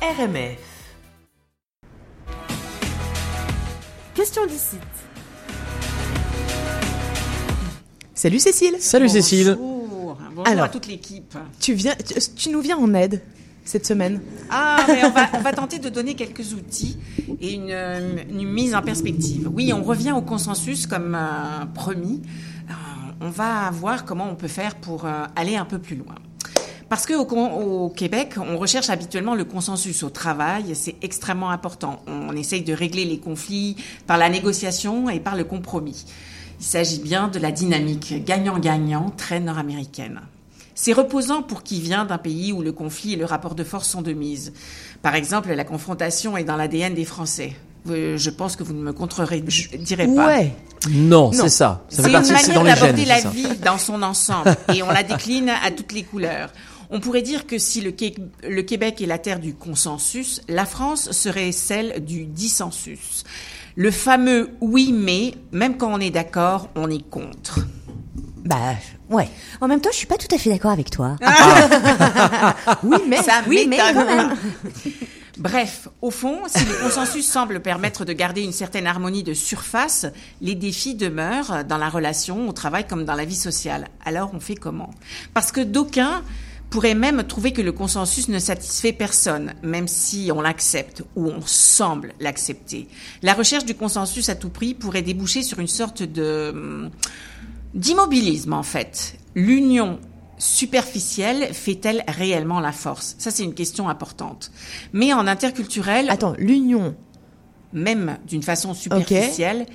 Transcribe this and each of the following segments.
RMF. Question d'ici. Salut Cécile. Salut Cécile. Bonjour, bonjour Alors. à toute l'équipe. Tu viens, tu, tu nous viens en aide cette semaine. Ah, mais on va, on va tenter de donner quelques outils et une, euh, une mise en perspective. Oui, on revient au consensus comme euh, promis. Euh, on va voir comment on peut faire pour euh, aller un peu plus loin. Parce que au, con- au Québec, on recherche habituellement le consensus au travail, c'est extrêmement important. On essaye de régler les conflits par la négociation et par le compromis. Il s'agit bien de la dynamique gagnant-gagnant très nord-américaine. C'est reposant pour qui vient d'un pays où le conflit et le rapport de force sont de mise. Par exemple, la confrontation est dans l'ADN des Français. Je pense que vous ne me contredirez pas. Ouais. Non, Non. c'est ça. Ça C'est fait une manière dans les gènes. d'aborder la vie dans son ensemble et on la décline à toutes les couleurs. On pourrait dire que si le, Qué- le Québec est la terre du consensus, la France serait celle du dissensus. Le fameux oui mais, même quand on est d'accord, on est contre. Bah, ouais. En même temps, je suis pas tout à fait d'accord avec toi. Oui, mais Ça oui, mais quand même. Bref, au fond, si le consensus semble permettre de garder une certaine harmonie de surface, les défis demeurent dans la relation, au travail comme dans la vie sociale. Alors on fait comment? Parce que d'aucuns pourraient même trouver que le consensus ne satisfait personne, même si on l'accepte ou on semble l'accepter. La recherche du consensus à tout prix pourrait déboucher sur une sorte de hum, d'immobilisme en fait. L'union superficielle fait-elle réellement la force? Ça c'est une question importante. Mais en interculturel, attends, l'union. même d'une façon superficielle,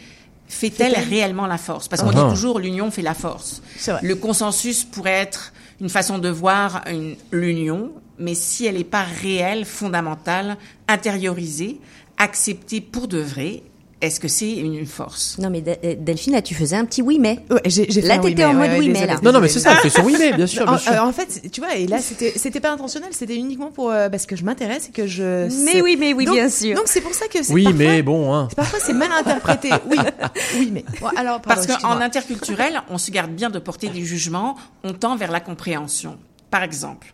Fait-elle réellement la force? Parce qu'on Ah. dit toujours l'union fait la force. C'est vrai. Le consensus pourrait être une façon de voir l'union, mais si elle n'est pas réelle, fondamentale, intériorisée, acceptée pour de vrai, est-ce que c'est une force? Non, mais euh, Delphine, là, tu faisais un petit oui, mais. Ouais, j'ai, j'ai fait Là, un oui, t'étais en mais, mode ouais, oui, mais, là. Non, non, mais c'est ça, c'est son oui, mais bien sûr, bien En, sûr. en fait, tu vois, et là, c'était, c'était pas intentionnel, c'était uniquement pour euh, parce que je m'intéresse et que je. Mais sais- oui, mais oui, Donc- bien sûr. Donc c'est pour ça que c'est Oui, parfois, mais bon, hein. parfois c'est mal interprété. Oui, oui, mais Bon, alors pardon, Parce qu'en interculturel, on se garde bien de porter des jugements, on tend vers la compréhension. Par exemple,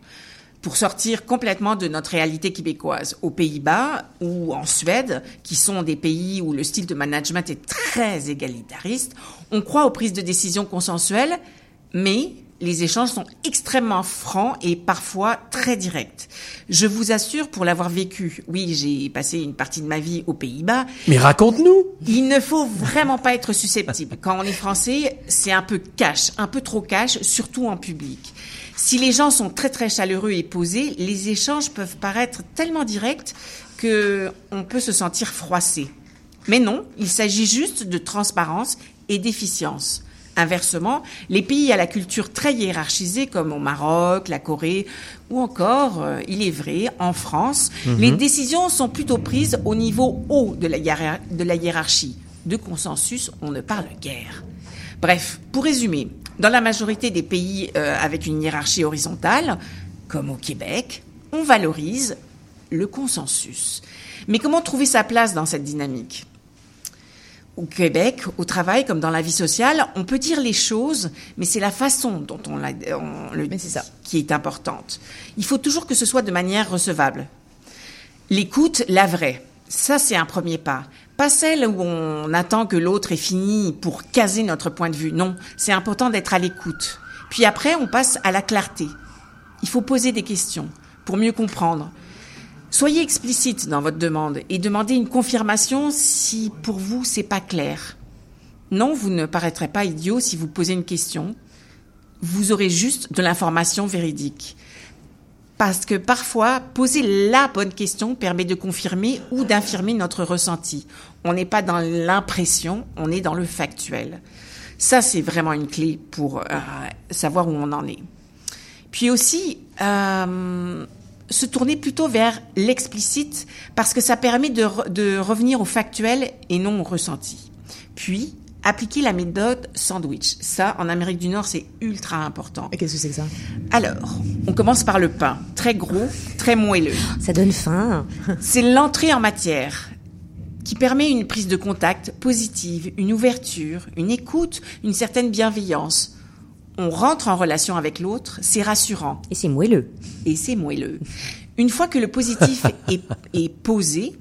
pour sortir complètement de notre réalité québécoise, aux Pays-Bas ou en Suède, qui sont des pays où le style de management est très égalitariste, on croit aux prises de décision consensuelles, mais les échanges sont extrêmement francs et parfois très directs. Je vous assure, pour l'avoir vécu, oui, j'ai passé une partie de ma vie aux Pays-Bas, Mais raconte-nous. il ne faut vraiment pas être susceptible. Quand on est français, c'est un peu cash, un peu trop cash, surtout en public. Si les gens sont très très chaleureux et posés, les échanges peuvent paraître tellement directs que on peut se sentir froissé. Mais non, il s'agit juste de transparence et d'efficience. Inversement, les pays à la culture très hiérarchisée comme au Maroc, la Corée ou encore, euh, il est vrai, en France, les décisions sont plutôt prises au niveau haut de la, de la hiérarchie. De consensus, on ne parle guère. Bref, pour résumer, dans la majorité des pays euh, avec une hiérarchie horizontale, comme au Québec, on valorise le consensus. Mais comment trouver sa place dans cette dynamique? Au Québec, au travail comme dans la vie sociale, on peut dire les choses, mais c'est la façon dont on, la- on le dit ça. qui est importante. Il faut toujours que ce soit de manière recevable. L'écoute, la vraie, ça c'est un premier pas. Pas celle où on attend que l'autre ait fini pour caser notre point de vue. Non, c'est important d'être à l'écoute. Puis après, on passe à la clarté. Il faut poser des questions pour mieux comprendre. Soyez explicite dans votre demande et demandez une confirmation si pour vous c'est pas clair. Non, vous ne paraîtrez pas idiot si vous posez une question. Vous aurez juste de l'information véridique. Parce que parfois, poser la bonne question permet de confirmer ou d'infirmer notre ressenti. On n'est pas dans l'impression, on est dans le factuel. Ça, c'est vraiment une clé pour euh, savoir où on en est. Puis aussi, euh, se tourner plutôt vers l'explicite parce que ça permet de, re- de revenir au factuel et non au ressenti. Puis, appliquer la méthode sandwich. Ça, en Amérique du Nord, c'est ultra important. Et qu'est-ce que c'est que ça? Alors, on commence par le pain. Très gros, très moelleux. Ça donne faim. C'est l'entrée en matière qui permet une prise de contact positive, une ouverture, une écoute, une certaine bienveillance. On rentre en relation avec l'autre, c'est rassurant Et c'est moelleux. et c'est moelleux. Une fois que le positif est, est posé,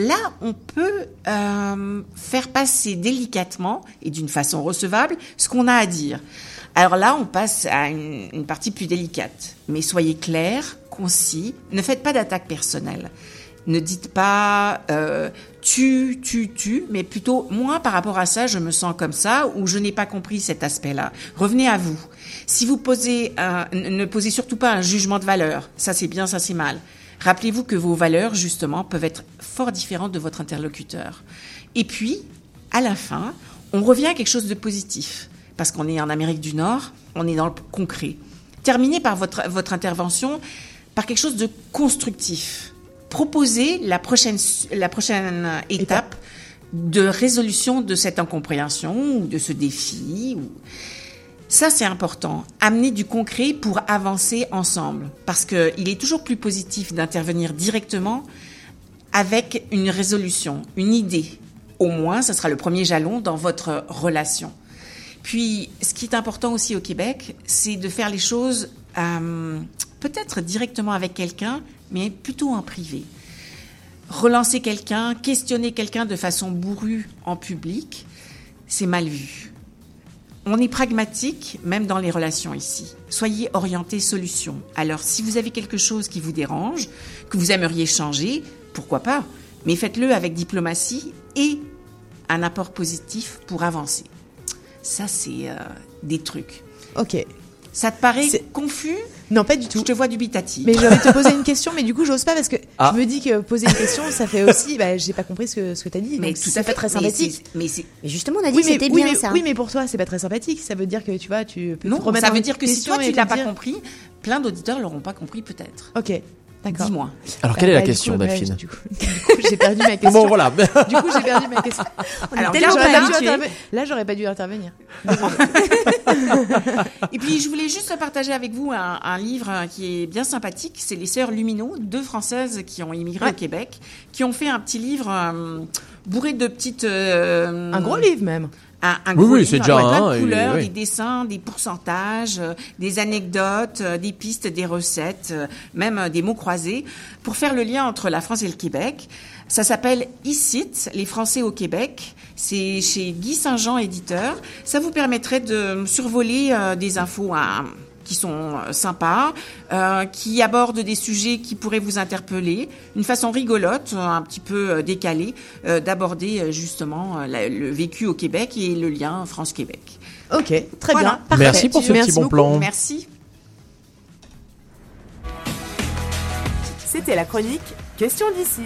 là, on peut euh, faire passer délicatement et d'une façon recevable ce qu'on a à dire. Alors là, on passe à une, partie plus délicate. Mais soyez clair, concis, ne faites pas d'attaque personnelle. Ne dites pas euh, tu, tu, tu, mais plutôt moi par rapport à ça, je me sens comme ça ou je n'ai pas compris cet aspect-là. Revenez à vous. Si vous posez ne posez surtout pas un jugement de valeur. Ça c'est bien, ça c'est mal. Rappelez-vous que vos valeurs justement peuvent être fort différentes de votre interlocuteur. Et puis, à la fin, on revient à quelque chose de positif parce qu'on est en Amérique du Nord, on est dans le concret. Terminez par votre, votre intervention par quelque chose de constructif. Proposez la prochaine, la prochaine étape de résolution de cette incompréhension ou de ce défi. Ou... Ça, c'est important. Amener du concret pour avancer ensemble. Parce qu'il est toujours plus positif d'intervenir directement avec une résolution, une idée. Au moins, ce sera le premier jalon dans votre relation. Puis, ce qui est important aussi au Québec, c'est de faire les choses euh, peut-être directement avec quelqu'un, mais plutôt en privé. Relancer quelqu'un, questionner quelqu'un de façon bourrue en public, c'est mal vu. On est pragmatique, même dans les relations ici. Soyez orienté solution. Alors, si vous avez quelque chose qui vous dérange, que vous aimeriez changer, pourquoi pas Mais faites-le avec diplomatie et un apport positif pour avancer. Ça, c'est euh, des trucs. Ok. Ça te paraît confus? Non, pas du tout. Je te vois dubitatif. Mais je vais te poser une question, mais du coup, j'ose pas parce que Ah. je me dis que poser une question, ça fait aussi. Bah, j'ai pas compris ce que, ce que t'as dit. Mais donc tout à fait très sympathique. Mais c'est Mais justement, on a dit Oui que mais, c'était oui, bien mais, ça. oui, mais pour toi, c'est pas très sympathique. Ça veut dire que tu vois, tu peux te non, remettre ça veut dire que si toi tu te l'as pas compris, plein d'auditeurs l'auront pas compris peut-être. Ok, d'accord. Dis-moi. Alors, quelle est la bah, question, coup, Delphine du coup, j'ai perdu ma question. Bon, voilà. Du coup, j'ai perdu ma question. Alors, Là, j'aurais pas dû intervenir. Et puis je voulais juste partager avec vous un, un livre qui est bien sympathique. C'est les sœurs Lumineau, deux françaises qui ont immigré Ouais. au Québec, qui ont fait un petit livre euh, bourré de petites. euh, Un gros livre même. Un, un Oui, gros oui, c'est déjà plein de et- couleurs, oui. des dessins, des pourcentages, euh, des anecdotes, euh, des pistes, des recettes, euh, même des mots croisés, pour faire le lien entre la France et le Québec. Ça s'appelle ICIT, les Français au Québec. C'est chez Guy Saint-Jean, éditeur. Ça vous permettrait de survoler des infos hein, qui sont euh, sympas, euh, qui abordent des sujets qui pourraient vous interpeller, une façon rigolote, euh, un petit peu décalée, euh, d'aborder justement la- le vécu au Québec et le lien France-Québec. Ok, très Voilà. bien. Parfait. Merci pour ce Merci petit bon beaucoup. plan. Merci. C'était la chronique Question d'ici.